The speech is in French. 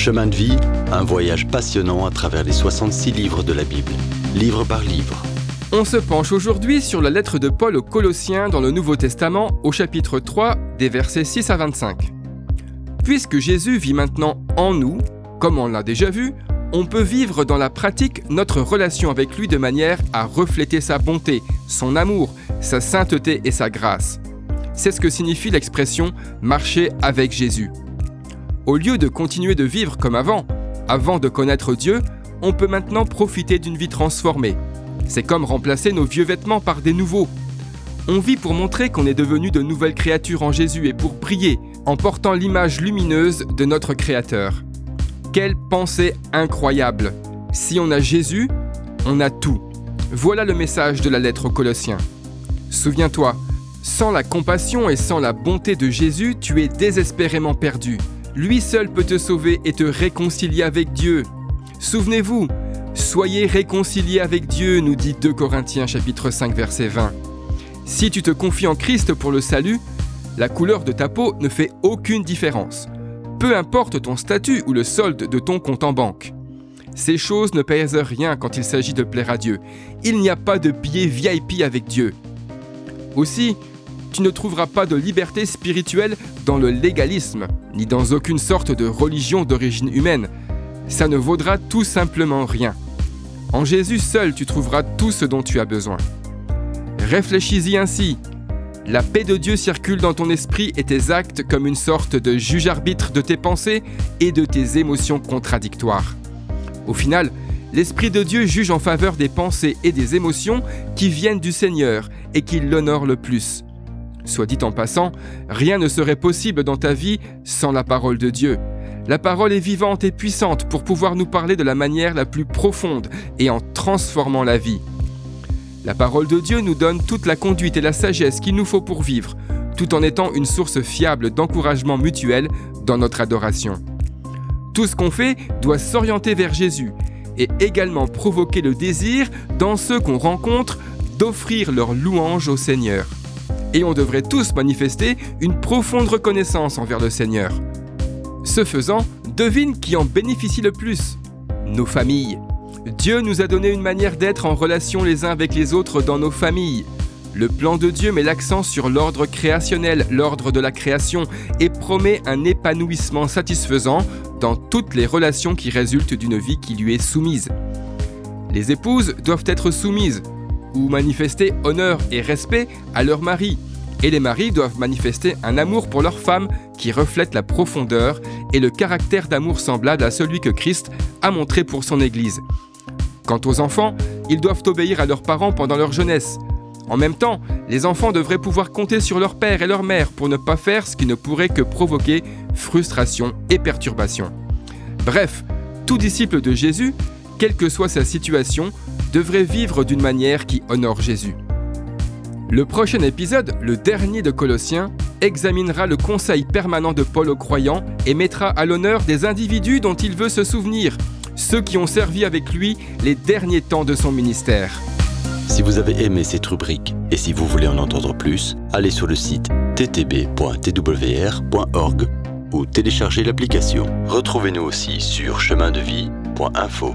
Chemin de vie, un voyage passionnant à travers les 66 livres de la Bible, livre par livre. On se penche aujourd'hui sur la lettre de Paul aux Colossiens dans le Nouveau Testament au chapitre 3 des versets 6 à 25. Puisque Jésus vit maintenant en nous, comme on l'a déjà vu, on peut vivre dans la pratique notre relation avec lui de manière à refléter sa bonté, son amour, sa sainteté et sa grâce. C'est ce que signifie l'expression marcher avec Jésus. Au lieu de continuer de vivre comme avant, avant de connaître Dieu, on peut maintenant profiter d'une vie transformée. C'est comme remplacer nos vieux vêtements par des nouveaux. On vit pour montrer qu'on est devenu de nouvelles créatures en Jésus et pour prier en portant l'image lumineuse de notre Créateur. Quelle pensée incroyable Si on a Jésus, on a tout. Voilà le message de la lettre aux Colossiens. Souviens-toi, sans la compassion et sans la bonté de Jésus, tu es désespérément perdu. Lui seul peut te sauver et te réconcilier avec Dieu. Souvenez-vous, soyez réconciliés avec Dieu, nous dit 2 Corinthiens chapitre 5 verset 20. Si tu te confies en Christ pour le salut, la couleur de ta peau ne fait aucune différence peu importe ton statut ou le solde de ton compte en banque. Ces choses ne pèsent rien quand il s'agit de plaire à Dieu. Il n'y a pas de billet VIP avec Dieu. Aussi, tu ne trouveras pas de liberté spirituelle dans le légalisme, ni dans aucune sorte de religion d'origine humaine. Ça ne vaudra tout simplement rien. En Jésus seul, tu trouveras tout ce dont tu as besoin. Réfléchis-y ainsi, la paix de Dieu circule dans ton esprit et tes actes comme une sorte de juge-arbitre de tes pensées et de tes émotions contradictoires. Au final, l'Esprit de Dieu juge en faveur des pensées et des émotions qui viennent du Seigneur et qui l'honorent le plus. Soit dit en passant, rien ne serait possible dans ta vie sans la parole de Dieu. La parole est vivante et puissante pour pouvoir nous parler de la manière la plus profonde et en transformant la vie. La parole de Dieu nous donne toute la conduite et la sagesse qu'il nous faut pour vivre, tout en étant une source fiable d'encouragement mutuel dans notre adoration. Tout ce qu'on fait doit s'orienter vers Jésus et également provoquer le désir dans ceux qu'on rencontre d'offrir leur louange au Seigneur. Et on devrait tous manifester une profonde reconnaissance envers le Seigneur. Ce faisant, devine qui en bénéficie le plus Nos familles. Dieu nous a donné une manière d'être en relation les uns avec les autres dans nos familles. Le plan de Dieu met l'accent sur l'ordre créationnel, l'ordre de la création, et promet un épanouissement satisfaisant dans toutes les relations qui résultent d'une vie qui lui est soumise. Les épouses doivent être soumises ou manifester honneur et respect à leur mari, et les maris doivent manifester un amour pour leur femme qui reflète la profondeur et le caractère d'amour semblable à celui que Christ a montré pour son Église. Quant aux enfants, ils doivent obéir à leurs parents pendant leur jeunesse. En même temps, les enfants devraient pouvoir compter sur leur père et leur mère pour ne pas faire ce qui ne pourrait que provoquer frustration et perturbation. Bref, tout disciple de Jésus, quelle que soit sa situation, devrait vivre d'une manière qui honore Jésus. Le prochain épisode, le dernier de Colossiens, examinera le conseil permanent de Paul aux croyants et mettra à l'honneur des individus dont il veut se souvenir, ceux qui ont servi avec lui les derniers temps de son ministère. Si vous avez aimé cette rubrique et si vous voulez en entendre plus, allez sur le site ttb.twr.org ou téléchargez l'application. Retrouvez-nous aussi sur chemindevie.info.